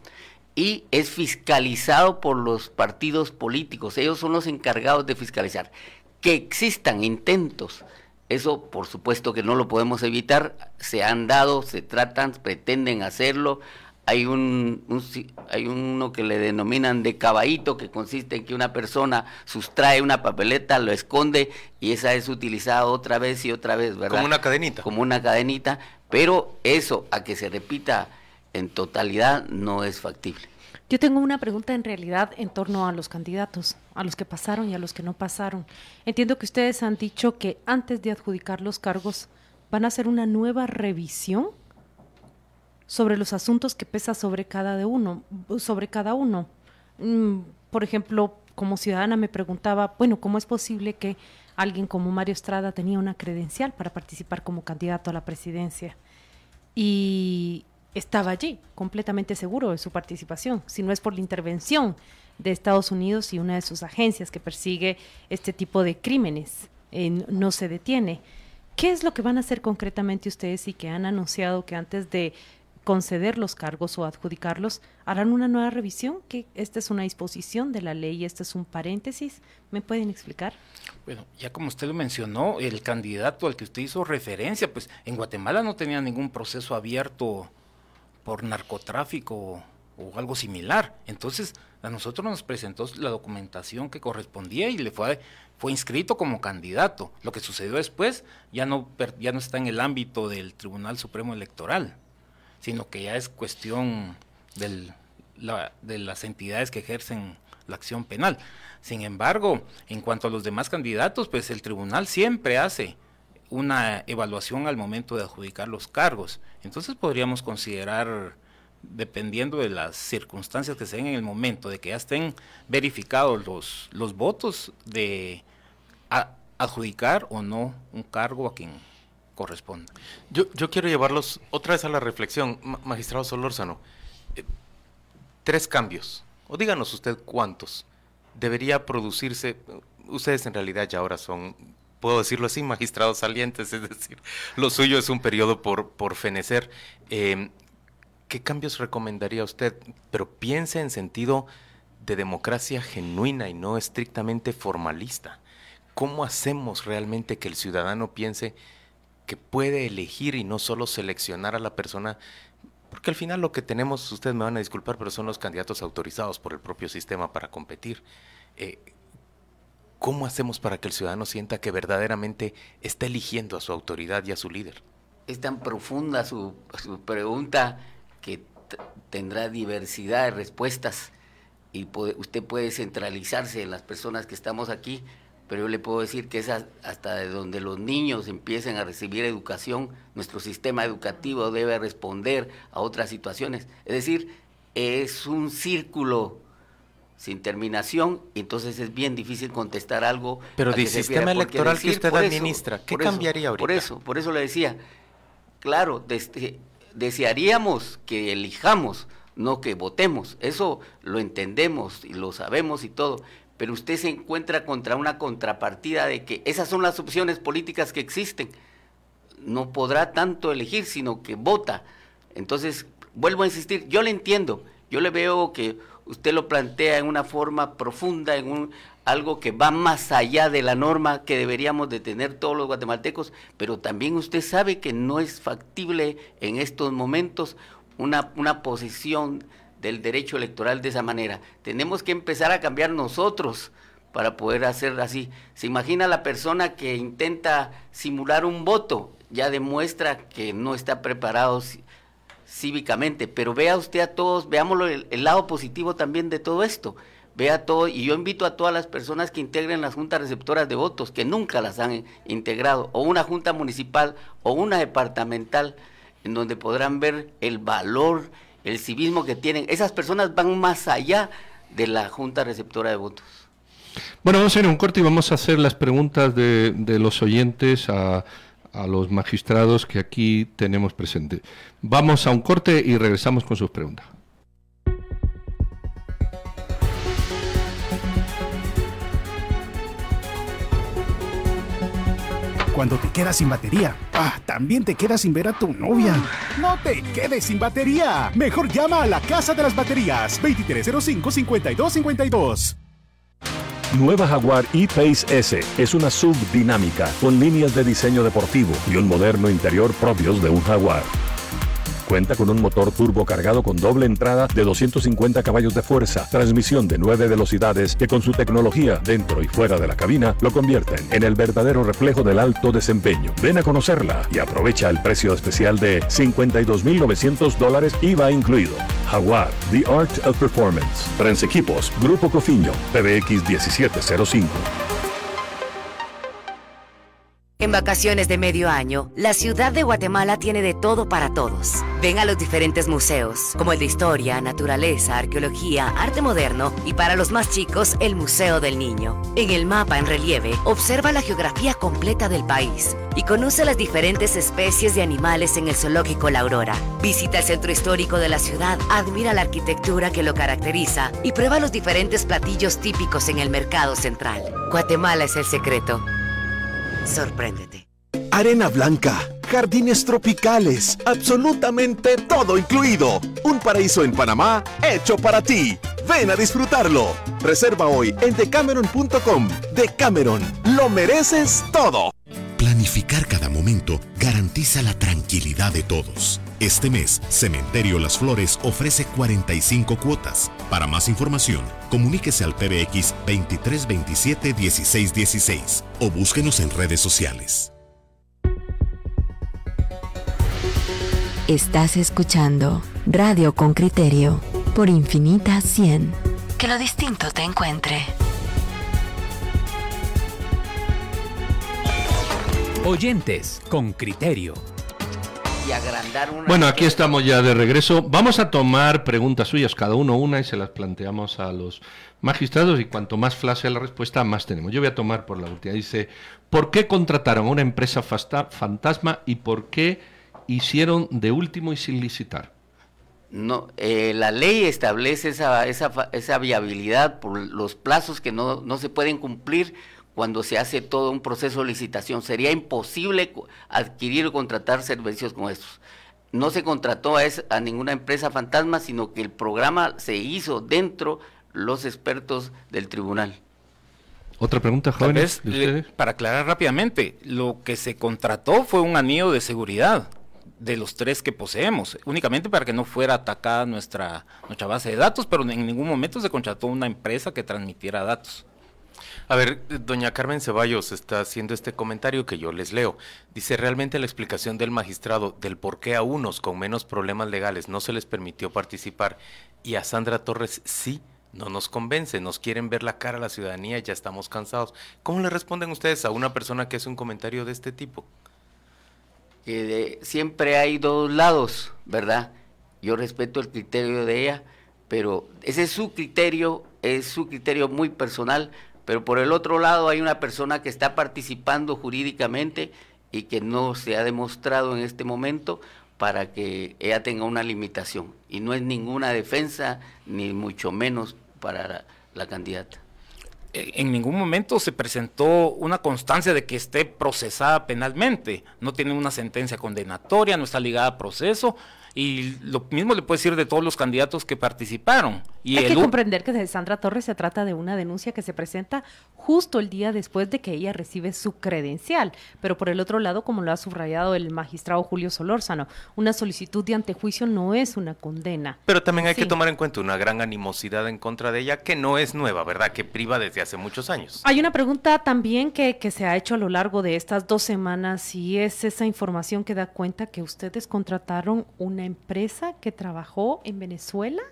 Speaker 2: Y es fiscalizado por los partidos políticos, ellos son los encargados de fiscalizar. Que existan intentos eso por supuesto que no lo podemos evitar, se han dado, se tratan, pretenden hacerlo. Hay un, hay uno que le denominan de caballito que consiste en que una persona sustrae una papeleta, lo esconde y esa es utilizada otra vez y otra vez, ¿verdad?
Speaker 5: Como una cadenita.
Speaker 2: Como una cadenita, pero eso a que se repita en totalidad no es factible.
Speaker 3: Yo tengo una pregunta en realidad en torno a los candidatos, a los que pasaron y a los que no pasaron. Entiendo que ustedes han dicho que antes de adjudicar los cargos van a hacer una nueva revisión sobre los asuntos que pesa sobre cada de uno, sobre cada uno. Mm, por ejemplo, como ciudadana me preguntaba, bueno, ¿cómo es posible que alguien como Mario Estrada tenía una credencial para participar como candidato a la presidencia? Y estaba allí, completamente seguro de su participación, si no es por la intervención de Estados Unidos y una de sus agencias que persigue este tipo de crímenes, no se detiene. ¿Qué es lo que van a hacer concretamente ustedes y que han anunciado que antes de conceder los cargos o adjudicarlos harán una nueva revisión? Que esta es una disposición de la ley, este es un paréntesis. ¿Me pueden explicar?
Speaker 4: Bueno, ya como usted lo mencionó, el candidato al que usted hizo referencia, pues en Guatemala no tenía ningún proceso abierto por narcotráfico o algo similar. Entonces, a nosotros nos presentó la documentación que correspondía y le fue, fue inscrito como candidato. Lo que sucedió después ya no, ya no está en el ámbito del Tribunal Supremo Electoral, sino que ya es cuestión de las entidades que ejercen la acción penal. Sin embargo, en cuanto a los demás candidatos, pues el tribunal siempre hace una evaluación al momento de adjudicar los cargos. Entonces podríamos considerar, dependiendo de las circunstancias que se den en el momento, de que ya estén verificados los, los votos, de adjudicar o no un cargo a quien corresponda.
Speaker 5: Yo, yo quiero llevarlos otra vez a la reflexión, magistrado Solórzano. Eh, tres cambios, o díganos usted cuántos, debería producirse, ustedes en realidad ya ahora son puedo decirlo así, magistrados salientes, es decir, lo suyo es un periodo por, por fenecer. Em, ¿Qué cambios recomendaría usted? Pero piense en sentido de democracia genuina y no estrictamente formalista. ¿Cómo hacemos realmente que el ciudadano piense que puede elegir y no solo seleccionar a la persona? Porque al final lo que tenemos, ustedes me van a disculpar, pero son los candidatos autorizados por el propio sistema para competir. Eh, ¿Cómo hacemos para que el ciudadano sienta que verdaderamente está eligiendo a su autoridad y a su líder?
Speaker 2: Es tan profunda su, pregunta que tendrá diversidad de respuestas y usted puede centralizarse en las personas que estamos aquí, pero yo le puedo decir que es hasta de donde los niños empiecen a recibir educación, nuestro sistema educativo debe responder a otras situaciones. Es decir, es un círculo sin terminación, entonces es bien difícil contestar algo.
Speaker 5: Pero del sistema electoral que usted administra, ¿qué cambiaría ahorita?
Speaker 2: Por eso, por eso le decía, claro, desearíamos que elijamos, no que votemos, eso lo entendemos y lo sabemos y todo, pero usted se encuentra contra una contrapartida de que esas son las opciones políticas que existen. No podrá tanto elegir, sino que vota. Entonces, vuelvo a insistir, yo le entiendo, yo le veo que usted lo plantea en una forma profunda, en un, algo que va más allá de la norma que deberíamos de tener todos los guatemaltecos, pero también usted sabe que no es factible en estos momentos una, una posición del derecho electoral de esa manera. Tenemos que empezar a cambiar nosotros para poder hacer así. ¿Se imagina la persona que intenta simular un voto? Ya demuestra que no está preparado cívicamente, pero vea usted a todos, veámoslo el, lado positivo también de todo esto. Vea todo, y yo invito a todas las personas que integren las juntas receptoras de votos, que nunca las han integrado, o una junta municipal o una departamental, en donde podrán ver el valor, el civismo que tienen. Esas personas van más allá de la Junta Receptora de Votos.
Speaker 1: Bueno, vamos a ir a un corte y vamos a hacer las preguntas de, de los oyentes a, a los magistrados que aquí tenemos presentes. Vamos a un corte y regresamos con sus preguntas.
Speaker 7: Cuando te quedas sin batería, ah, también te quedas sin ver a tu novia. No te quedes sin batería. Mejor llama a la Casa de las Baterías 2305-5252.
Speaker 6: Nueva Jaguar E-Pace S es una sub dinámica con líneas de diseño deportivo y un moderno interior propios de un Jaguar. Cuenta con un motor turbo cargado con doble entrada de 250 caballos de fuerza, transmisión de 9 velocidades que con su tecnología dentro y fuera de la cabina lo convierten en el verdadero reflejo del alto desempeño. Ven a conocerla y aprovecha el precio especial de 52.900 dólares IVA incluido. Jaguar, The Art of Performance. Transequipos, Grupo Cofiño, PBX 1705.
Speaker 8: En vacaciones de medio año, la ciudad de Guatemala tiene de todo para todos. Ven a los diferentes museos, como el de historia, naturaleza, arqueología, arte moderno y para los más chicos, el Museo del Niño. En el mapa en relieve, observa la geografía completa del país y conoce las diferentes especies de animales en el zoológico La Aurora. Visita el centro histórico de la ciudad, admira la arquitectura que lo caracteriza y prueba los diferentes platillos típicos en el mercado central. Guatemala es el secreto. Sorpréndete.
Speaker 9: Arena Blanca, jardines tropicales, absolutamente todo incluido. Un paraíso en Panamá hecho para ti. Ven a disfrutarlo. Reserva hoy en decameron.com. Decameron, lo mereces todo.
Speaker 10: Planificar cada momento garantiza la tranquilidad de todos. Este mes, Cementerio Las Flores ofrece 45 cuotas. Para más información, comuníquese al PBX 2327 1616 o búsquenos en redes sociales.
Speaker 11: Estás escuchando Radio con Criterio por Infinita 100. Que lo distinto te encuentre.
Speaker 12: Oyentes con criterio.
Speaker 2: Y agrandar una...
Speaker 1: Bueno, aquí estamos ya de regreso. Vamos a tomar preguntas suyas, cada uno una, y se las planteamos a los magistrados. Y cuanto más flash sea la respuesta, más tenemos. Yo voy a tomar por la última. Dice: ¿Por qué contrataron a una empresa fasta- fantasma y por qué hicieron de último y sin licitar?
Speaker 2: No, eh, la ley establece esa, esa, esa viabilidad por los plazos que no, no se pueden cumplir cuando se hace todo un proceso de licitación. Sería imposible adquirir o contratar servicios como estos. No se contrató a, es- a ninguna empresa fantasma, sino que el programa se hizo dentro los expertos del tribunal.
Speaker 1: ¿Otra pregunta, jóvenes?
Speaker 4: vez,
Speaker 1: de
Speaker 4: le-
Speaker 1: ustedes?
Speaker 4: para aclarar rápidamente, lo que se contrató fue un anillo de seguridad de los tres que poseemos, únicamente para que no fuera atacada nuestra, nuestra base de datos, pero en ningún momento se contrató una empresa que transmitiera datos.
Speaker 5: A ver, doña Carmen Ceballos está haciendo este comentario que yo les leo. Dice, realmente la explicación del magistrado del por qué a unos con menos problemas legales no se les permitió participar y a Sandra Torres sí, no nos convence, nos quieren ver la cara a la ciudadanía ya estamos cansados. ¿Cómo le responden ustedes a una persona que hace un comentario de este tipo?
Speaker 2: de- siempre hay dos lados, ¿verdad? Yo respeto el criterio de ella, pero ese es su criterio, es su criterio muy personal, pero por el otro lado hay una persona que está participando jurídicamente y que no se ha demostrado en este momento para que ella tenga una limitación. Y no es ninguna defensa, ni mucho menos para la, candidata.
Speaker 4: Eh, En ningún momento se presentó una constancia de que esté procesada penalmente. No tiene una sentencia condenatoria, no está ligada a proceso. Y lo mismo le puedo decir de todos los candidatos que participaron. Y
Speaker 3: Hay
Speaker 4: el
Speaker 3: que comprender que de Sandra Torres se trata de una denuncia que se presenta justo el día después de que ella recibe su credencial. Pero por el otro lado, como lo ha subrayado el magistrado Julio Solórzano, una solicitud de antejuicio no es una condena.
Speaker 5: Pero también hay que tomar en cuenta una gran animosidad en contra de ella que no es nueva, ¿verdad? Que priva desde hace muchos años.
Speaker 3: Hay una pregunta también que, que se ha hecho a lo largo de estas dos semanas y es esa información que da cuenta que ustedes contrataron una empresa que trabajó en Venezuela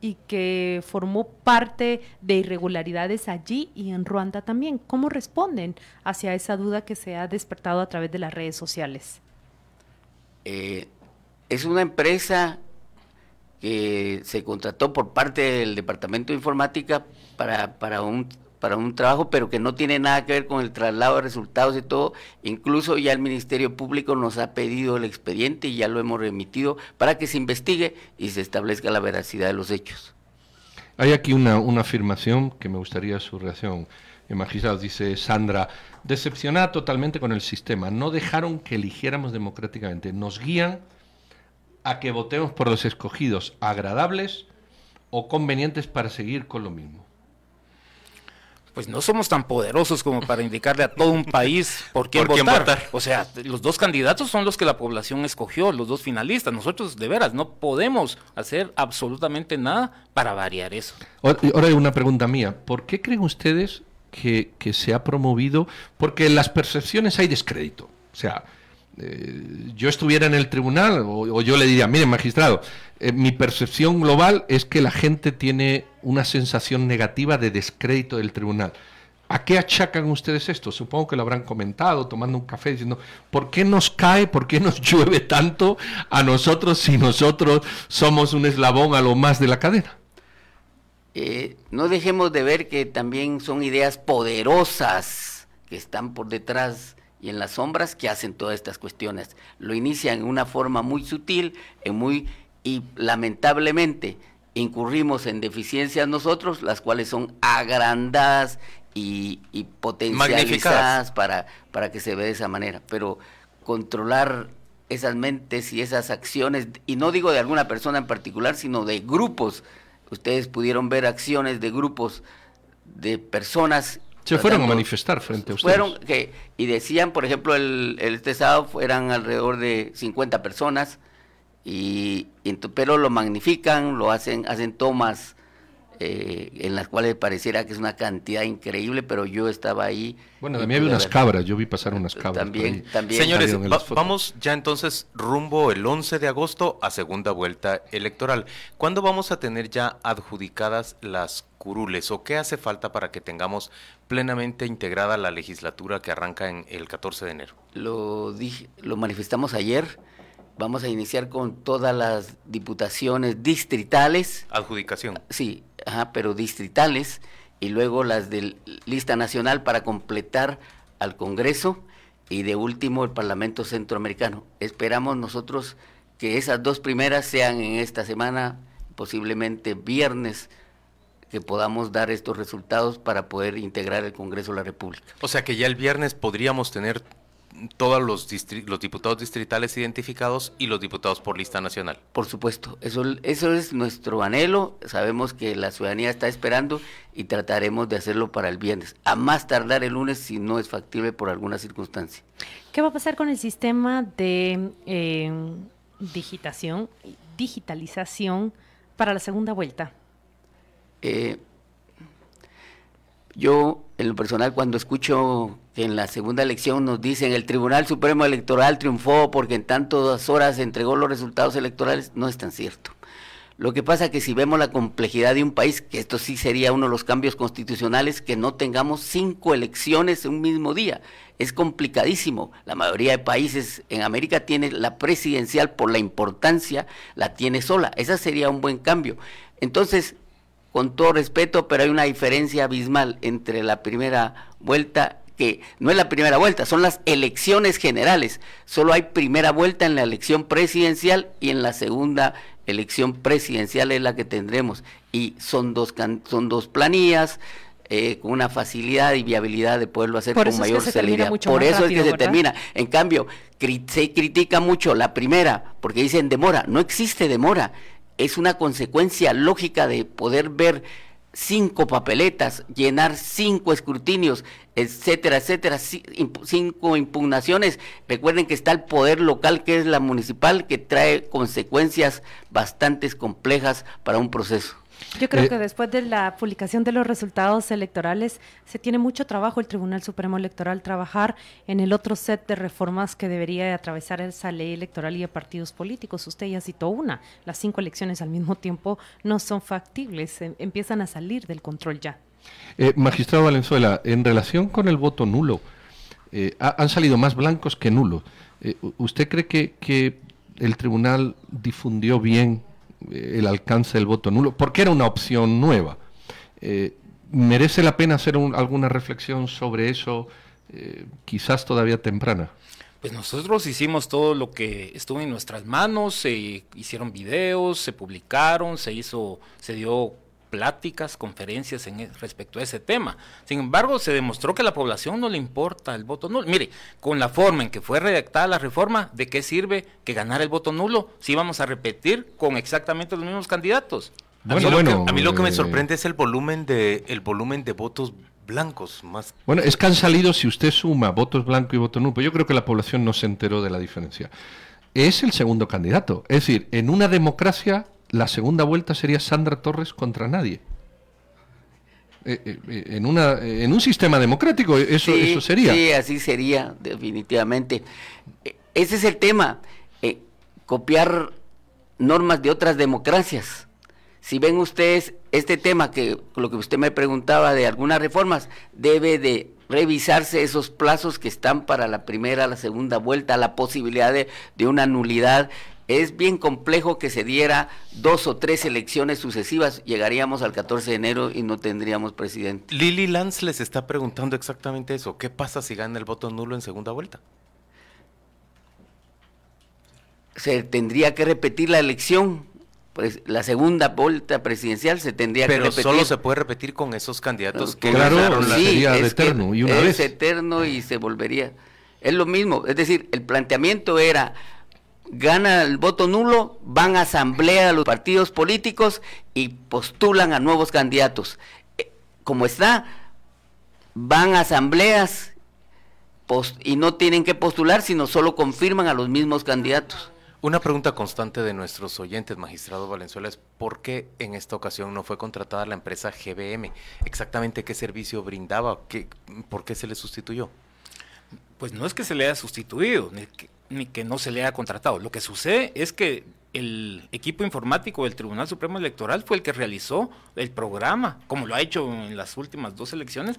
Speaker 3: y que formó parte de irregularidades allí y en Ruanda también. ¿Cómo responden hacia esa duda que se ha despertado a través de las redes sociales?
Speaker 2: Eh, es una empresa que se contrató por parte del Departamento de Informática para, para un para un trabajo, pero que no tiene nada que ver con el traslado de resultados y todo. Incluso ya el Ministerio Público nos ha pedido el expediente y ya lo hemos remitido para que se investigue y se establezca la veracidad de los hechos.
Speaker 1: Hay aquí una, afirmación que me gustaría su reacción. El magistrado dice, Sandra, decepcionada totalmente con el sistema, no dejaron que eligiéramos democráticamente, nos guían a que votemos por los escogidos agradables o convenientes para seguir con lo mismo
Speaker 4: pues no somos tan poderosos como para indicarle a todo un país por quién, votar? O sea, los dos candidatos son los que la población escogió, los dos finalistas. Nosotros, de veras, no podemos hacer absolutamente nada para variar eso.
Speaker 1: Ahora hay una pregunta mía. ¿Por qué creen ustedes que, se ha promovido? Porque en las percepciones hay descrédito. O sea, eh, yo estuviera en el tribunal o, yo le diría, mire magistrado, eh, mi percepción global es que la gente tiene una sensación negativa de descrédito del tribunal. ¿A qué achacan ustedes esto? Supongo que lo habrán comentado tomando un café diciendo, ¿por qué nos cae, por qué nos llueve tanto a nosotros si nosotros somos un eslabón a lo más de la cadena?
Speaker 2: Eh, no dejemos de ver que también son ideas poderosas que están por detrás y en las sombras que hacen todas estas cuestiones. Lo inician en una forma muy sutil, en muy y lamentablemente incurrimos en deficiencias nosotros, las cuales son agrandadas y, potencializadas para, para que se vea de esa manera. Pero controlar esas mentes y esas acciones, y no digo de alguna persona en particular, sino de grupos. Ustedes pudieron ver acciones de grupos de personas
Speaker 1: se fueron a manifestar frente a ustedes.
Speaker 2: Fueron que, y decían, por ejemplo, el, el este sábado eran alrededor de 50 personas, y, pero lo magnifican, lo hacen, hacen tomas eh, en las cuales pareciera que es una cantidad increíble, pero yo estaba ahí.
Speaker 1: Bueno, también había unas cabras, yo vi pasar unas cabras.
Speaker 2: También, también.
Speaker 5: Señores, vamos ya entonces rumbo el 11 de agosto a segunda vuelta electoral. ¿Cuándo vamos a tener ya adjudicadas las curules o qué hace falta para que tengamos plenamente integrada la legislatura que arranca en el 14 de enero?
Speaker 2: Lo, dije, lo manifestamos ayer Vamos a iniciar con todas las diputaciones distritales.
Speaker 5: Adjudicación.
Speaker 2: Sí, ajá, pero distritales y luego las de lista nacional para completar al Congreso y de último el Parlamento Centroamericano. Esperamos nosotros que esas dos primeras sean en esta semana, posiblemente viernes, que podamos dar estos resultados para poder integrar el Congreso de la República.
Speaker 5: O sea que ya el viernes podríamos tener todos los, los diputados distritales identificados y los diputados por lista nacional.
Speaker 2: Por supuesto, eso, eso es nuestro anhelo, sabemos que la ciudadanía está esperando y trataremos de hacerlo para el viernes, a más tardar el lunes si no es factible por alguna circunstancia.
Speaker 3: ¿Qué va a pasar con el sistema de eh, digitación, digitalización para la segunda vuelta?
Speaker 2: Eh, yo, en lo personal, cuando escucho que en la segunda elección nos dicen el Tribunal Supremo Electoral triunfó porque en tantas horas entregó los resultados electorales, no es tan cierto. Lo que pasa que si vemos la complejidad de un país, que esto sí sería uno de los cambios constitucionales, que no tengamos cinco elecciones en un mismo día. Es complicadísimo. La mayoría de países en América tiene la presidencial por la importancia, la tiene sola. Ese sería un buen cambio. Entonces, con todo respeto, pero hay una diferencia abismal entre la primera vuelta que no es la primera vuelta, son las elecciones generales. Solo hay primera vuelta en la elección presidencial y en la segunda elección presidencial es la que tendremos. Y son dos, son dos planillas eh, con una facilidad y viabilidad de poderlo hacer con mayor celeridad. Por eso es que se termina. En cambio, se critica mucho la primera porque dicen demora. No existe demora es una consecuencia lógica de poder ver cinco papeletas, llenar cinco escrutinios, etcétera, etcétera, cinco impugnaciones. Recuerden que está el poder local, que es la municipal, que trae consecuencias bastante complejas para un proceso.
Speaker 3: Yo creo eh, que después de la publicación de los resultados electorales se tiene mucho trabajo el Tribunal Supremo Electoral trabajar en el otro set de reformas que debería atravesar esa ley electoral y de partidos políticos. Usted ya citó una, las cinco elecciones al mismo tiempo no son factibles, em, empiezan a salir del control ya.
Speaker 1: Eh, magistrado Valenzuela, en relación con el voto nulo, eh, han salido más blancos que nulos. ¿Usted cree que el tribunal difundió bien el alcance del voto nulo, porque era una opción nueva. Eh, ¿Merece la pena hacer alguna reflexión sobre eso, eh, quizás todavía temprana?
Speaker 4: Pues nosotros hicimos todo lo que estuvo en nuestras manos, se hicieron videos, se publicaron, se hizo, se dio pláticas, conferencias en, e, respecto a ese tema. Sin embargo, se demostró que a la población no le importa el voto nulo. Mire, con la forma en que fue redactada la reforma, ¿de qué sirve que ganara el voto nulo si vamos a repetir con exactamente los mismos candidatos?
Speaker 5: a, mí bueno, a mí lo que me eh, sorprende es el volumen de el volumen de votos blancos más.
Speaker 1: Bueno, es que han salido si usted suma votos blancos y voto nulo, yo creo que la población no se enteró de la diferencia. Es el segundo candidato, es decir, en una democracia la segunda vuelta sería Sandra Torres contra nadie. Eh, eh, eh, en, una, en un sistema democrático eso, eso sería.
Speaker 2: Sí, así sería, definitivamente. Ese es el tema, copiar normas de otras democracias. Si ven ustedes este tema, que lo que usted me preguntaba de algunas reformas, debe de revisarse esos plazos que están para la primera, la segunda vuelta, la posibilidad de, de una nulidad es bien complejo que se diera dos o tres elecciones sucesivas. Llegaríamos al 14 de enero y no tendríamos presidente.
Speaker 5: Lili Lanz les está preguntando exactamente eso. ¿Qué pasa si gana el voto nulo en segunda vuelta?
Speaker 2: Se tendría que repetir la elección. Pues la segunda vuelta presidencial se tendría
Speaker 5: que
Speaker 2: repetir.
Speaker 5: Pero solo se puede repetir con esos candidatos que
Speaker 1: claro, la sería eterno y una
Speaker 2: es eterno y se volvería. Es lo mismo, es decir, el planteamiento era gana el voto nulo, van a asamblea a los partidos políticos y postulan a nuevos candidatos. Eh, como está, van a asambleas y no tienen que postular, sino solo confirman a los mismos candidatos.
Speaker 5: Una pregunta constante de nuestros oyentes, magistrado Valenzuela, es ¿por qué en esta ocasión no fue contratada la empresa GBM? ¿Exactamente qué servicio brindaba? ¿Qué, ¿Por qué se le sustituyó?
Speaker 4: Pues no es que se le haya sustituido, ni que, ni que no se le haya contratado. Lo que sucede es que el equipo informático del Tribunal Supremo Electoral fue el que realizó el programa, como lo ha hecho en las últimas dos elecciones,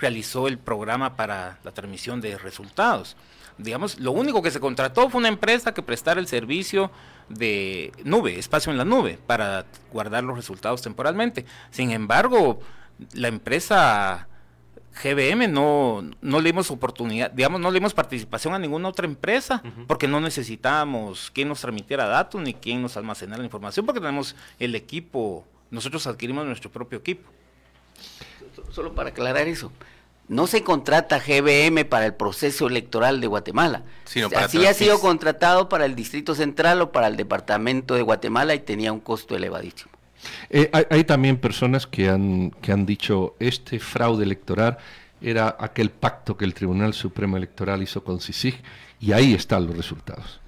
Speaker 4: realizó el programa para la transmisión de resultados. Digamos, lo único que se contrató fue una empresa que prestara el servicio de nube, espacio en la nube, para guardar los resultados temporalmente. Sin embargo, la empresa GBM no, no le dimos oportunidad, digamos, no le dimos participación a ninguna otra empresa porque no necesitábamos quien nos transmitiera datos ni quien nos almacenara la información porque tenemos el equipo, nosotros adquirimos nuestro propio equipo.
Speaker 2: Solo para aclarar eso, no se contrata GBM para el proceso electoral de Guatemala. Sino Así ha sido contratado para el Distrito Central o para el Departamento de Guatemala y tenía un costo elevadísimo.
Speaker 1: Eh, hay, también personas que han, que han dicho este fraude electoral era aquel pacto que el Tribunal Supremo Electoral hizo con CICIG y ahí están los resultados.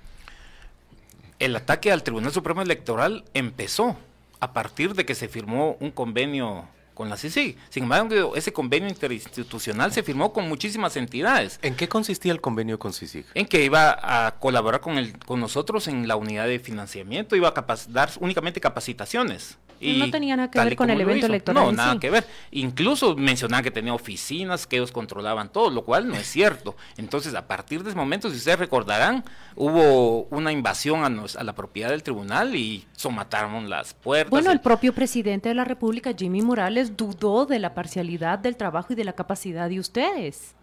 Speaker 4: El ataque al Tribunal Supremo Electoral empezó a partir de que se firmó un convenio con la CICIG. Sin embargo, ese convenio interinstitucional se firmó con muchísimas entidades.
Speaker 5: ¿En qué consistía el convenio con CICIG?
Speaker 4: En que iba a colaborar con, el, con nosotros en la unidad de financiamiento, iba a dar únicamente capacitaciones
Speaker 3: no tenía nada que ver con el evento electoral.
Speaker 4: No, nada que ver. Incluso mencionaban que tenía oficinas, que ellos controlaban todo, lo cual no es cierto. Entonces, a partir de ese momento, si ustedes recordarán, hubo una invasión a, la propiedad del tribunal y somataron las puertas.
Speaker 3: Bueno, el propio presidente de la República, Jimmy Morales, dudó de la parcialidad del trabajo y de la capacidad de ustedes.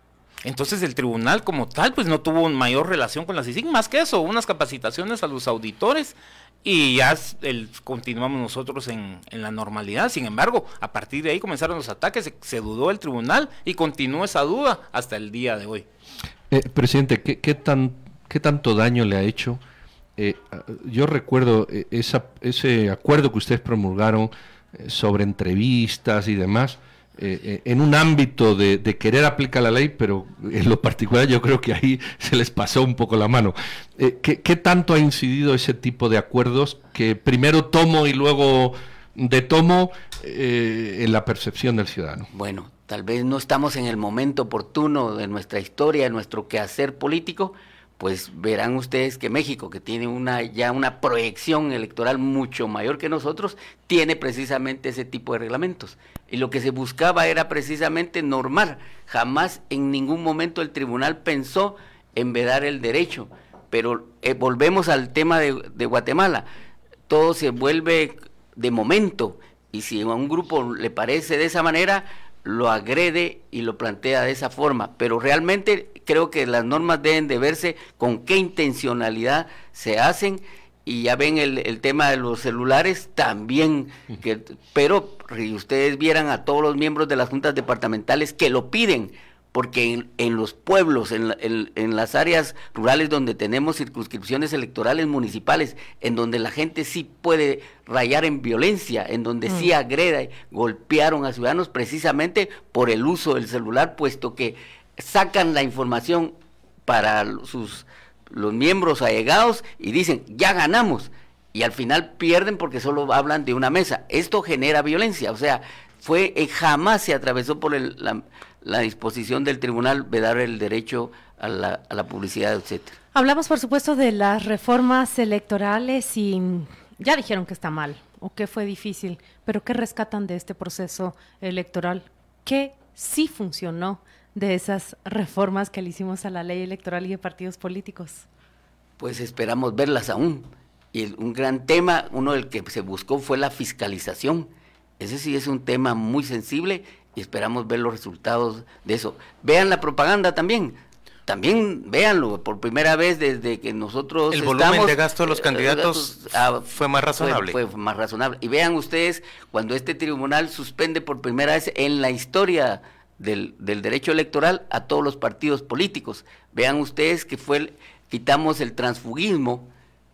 Speaker 4: Entonces el tribunal como tal pues no tuvo mayor relación con la CICIG, más que eso, unas capacitaciones a los auditores y ya el, continuamos nosotros en, la normalidad. Sin embargo, a partir de ahí comenzaron los ataques, se, dudó el tribunal y continuó esa duda hasta el día de hoy.
Speaker 1: Eh, presidente, ¿qué, qué, tan, ¿qué tanto daño le ha hecho? Eh, yo recuerdo eh, esa, ese acuerdo que ustedes promulgaron sobre entrevistas y demás. Eh, en un ámbito de, querer aplicar la ley, pero en lo particular yo creo que ahí se les pasó un poco la mano. Eh, ¿qué, tanto ha incidido ese tipo de acuerdos que primero tomo y luego de tomo eh, en la percepción del ciudadano?
Speaker 2: Bueno, tal vez no estamos en el momento oportuno de nuestra historia, de nuestro quehacer político, pues verán ustedes que México, que tiene una ya una proyección electoral mucho mayor que nosotros, tiene precisamente ese tipo de reglamentos. Y lo que se buscaba era precisamente normar. Jamás en ningún momento el tribunal pensó en vedar el derecho. Pero eh, volvemos al tema de, de Guatemala. Todo se vuelve de momento y si a un grupo le parece de esa manera, lo agrede y lo plantea de esa forma. Pero realmente creo que las normas deben de verse con qué intencionalidad se hacen y ya ven el, el tema de los celulares también, que, pero si ustedes vieran a todos los miembros de las juntas departamentales que lo piden, porque en, los pueblos, en, en, las áreas rurales donde tenemos circunscripciones electorales municipales, en donde la gente sí puede rayar en violencia, en donde sí mm. agreda, golpearon a ciudadanos precisamente por el uso del celular, puesto que sacan la información para sus los miembros allegados y dicen, ya ganamos, y al final pierden porque solo hablan de una mesa. Esto genera violencia, o sea, fue eh, jamás se atravesó por la, la disposición del tribunal vedar el derecho a la, a la publicidad, etcétera.
Speaker 3: Hablamos, por supuesto, de las reformas electorales y ya dijeron que está mal o que fue difícil, pero ¿qué rescatan de este proceso electoral? ¿Qué sí funcionó de esas reformas que le hicimos a la ley electoral y de partidos políticos?
Speaker 2: Pues esperamos verlas aún. Y un gran tema, uno del que se buscó fue la fiscalización. Ese sí es un tema muy sensible y esperamos ver los resultados de eso. Vean la propaganda también. También véanlo, por primera vez desde que nosotros...
Speaker 5: El volumen de gasto de los eh, candidatos ah, fue más razonable.
Speaker 2: Fue, más razonable. Y vean ustedes, cuando este tribunal suspende por primera vez en la historia del, del derecho electoral a todos los partidos políticos. Vean ustedes que fue quitamos el transfugismo,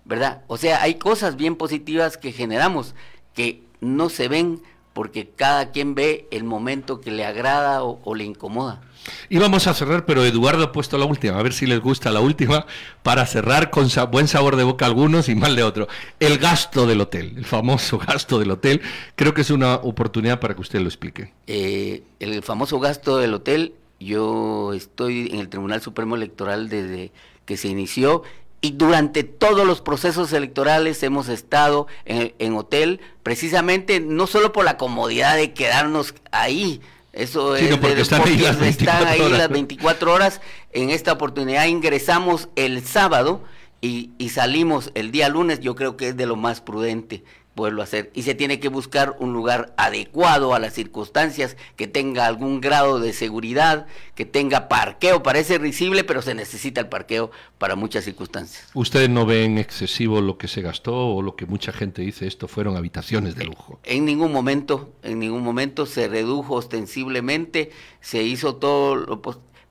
Speaker 2: ¿verdad? O sea, hay cosas bien positivas que generamos que no se ven porque cada quien ve el momento que le agrada o, le incomoda.
Speaker 1: Y vamos a cerrar, pero Eduardo ha puesto la última, a ver si les gusta la última, para cerrar con buen sabor de boca algunos y mal de otros. El gasto del hotel, el famoso gasto del hotel, creo que es una oportunidad para que usted lo explique.
Speaker 2: Eh, el famoso gasto del hotel, yo estoy en el Tribunal Supremo Electoral desde que se inició y durante todos los procesos electorales hemos estado en, hotel, precisamente no solo por la comodidad de quedarnos ahí, eso es
Speaker 1: porque están, ahí las,
Speaker 2: están ahí las 24 horas. En esta oportunidad ingresamos el sábado y, y salimos el día lunes, yo creo que es de lo más prudente poderlo hacer. Y se tiene que buscar un lugar adecuado a las circunstancias, que tenga algún grado de seguridad, que tenga parqueo. Parece risible, pero se necesita el parqueo para muchas circunstancias.
Speaker 1: ¿Ustedes no ven excesivo lo que se gastó o lo que mucha gente dice, esto fueron habitaciones de lujo?
Speaker 2: En ningún momento, en ningún momento se redujo ostensiblemente, se hizo todo lo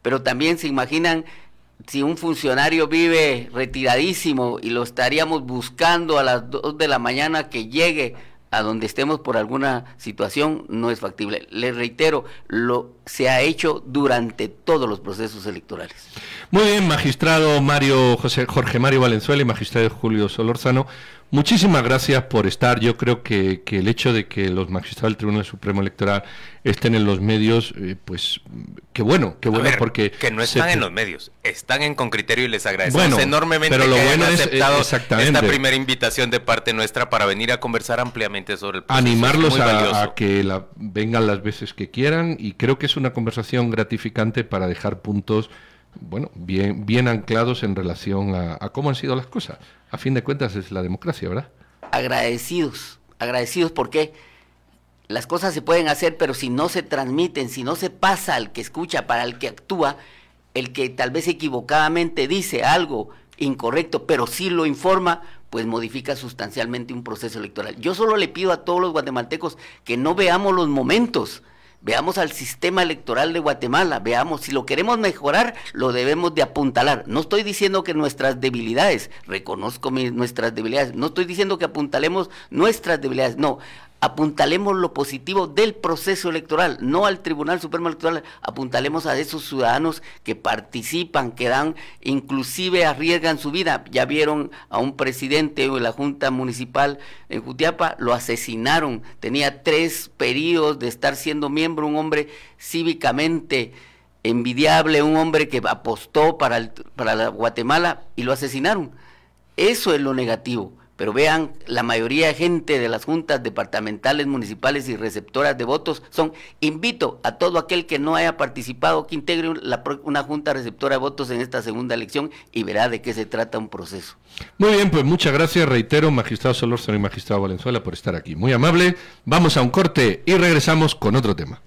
Speaker 2: pero también se imaginan si un funcionario vive retiradísimo y lo estaríamos buscando a las 2 de la mañana que llegue a donde estemos por alguna situación, no es factible. Le reitero, lo se ha hecho durante todos los procesos electorales.
Speaker 1: Muy bien, magistrado Mario José Jorge Mario Valenzuela y magistrado Julio Solórzano. Muchísimas gracias por estar. Yo creo que, el hecho de que los magistrados del Tribunal Supremo Electoral estén en los medios, eh, pues qué bueno, qué bueno porque...
Speaker 5: Que no están en los medios, están en con criterio y les agradecemos enormemente pero lo que bueno hayan aceptado esta primera invitación de parte nuestra para venir a conversar ampliamente sobre el
Speaker 1: proceso. Animarlos a, que la, vengan las veces que quieran y creo que es una conversación gratificante para dejar puntos bueno, bien, bien anclados en relación a, cómo han sido las cosas. A fin de cuentas es la democracia, ¿verdad?
Speaker 2: Agradecidos, agradecidos porque las cosas se pueden hacer, pero si no se transmiten, si no se pasa al que escucha, para el que actúa, el que tal vez equivocadamente dice algo incorrecto, pero sí lo informa, pues modifica sustancialmente un proceso electoral. Yo solo le pido a todos los guatemaltecos que no veamos los momentos, Veamos al sistema electoral de Guatemala, veamos, si lo queremos mejorar, lo debemos de apuntalar. No estoy diciendo que nuestras debilidades, reconozco nuestras debilidades, no estoy diciendo que apuntalemos nuestras debilidades, no, apuntalemos lo positivo del proceso electoral, no al Tribunal Supremo Electoral, apuntalemos a esos ciudadanos que participan, que dan, inclusive arriesgan su vida. Ya vieron a un presidente de la Junta Municipal en Jutiapa, lo asesinaron, tenía tres periodos de estar siendo miembro, un hombre cívicamente envidiable, un hombre que apostó para, para la Guatemala y lo asesinaron. Eso es lo negativo pero vean, la mayoría de gente de las juntas departamentales, municipales y receptoras de votos son, invito a todo aquel que no haya participado que integre una junta receptora de votos en esta segunda elección y verá de qué se trata un proceso.
Speaker 1: Muy bien, pues muchas gracias, reitero, magistrado Solórzano y magistrado Valenzuela por estar aquí. Muy amable, vamos a un corte y regresamos con otro tema.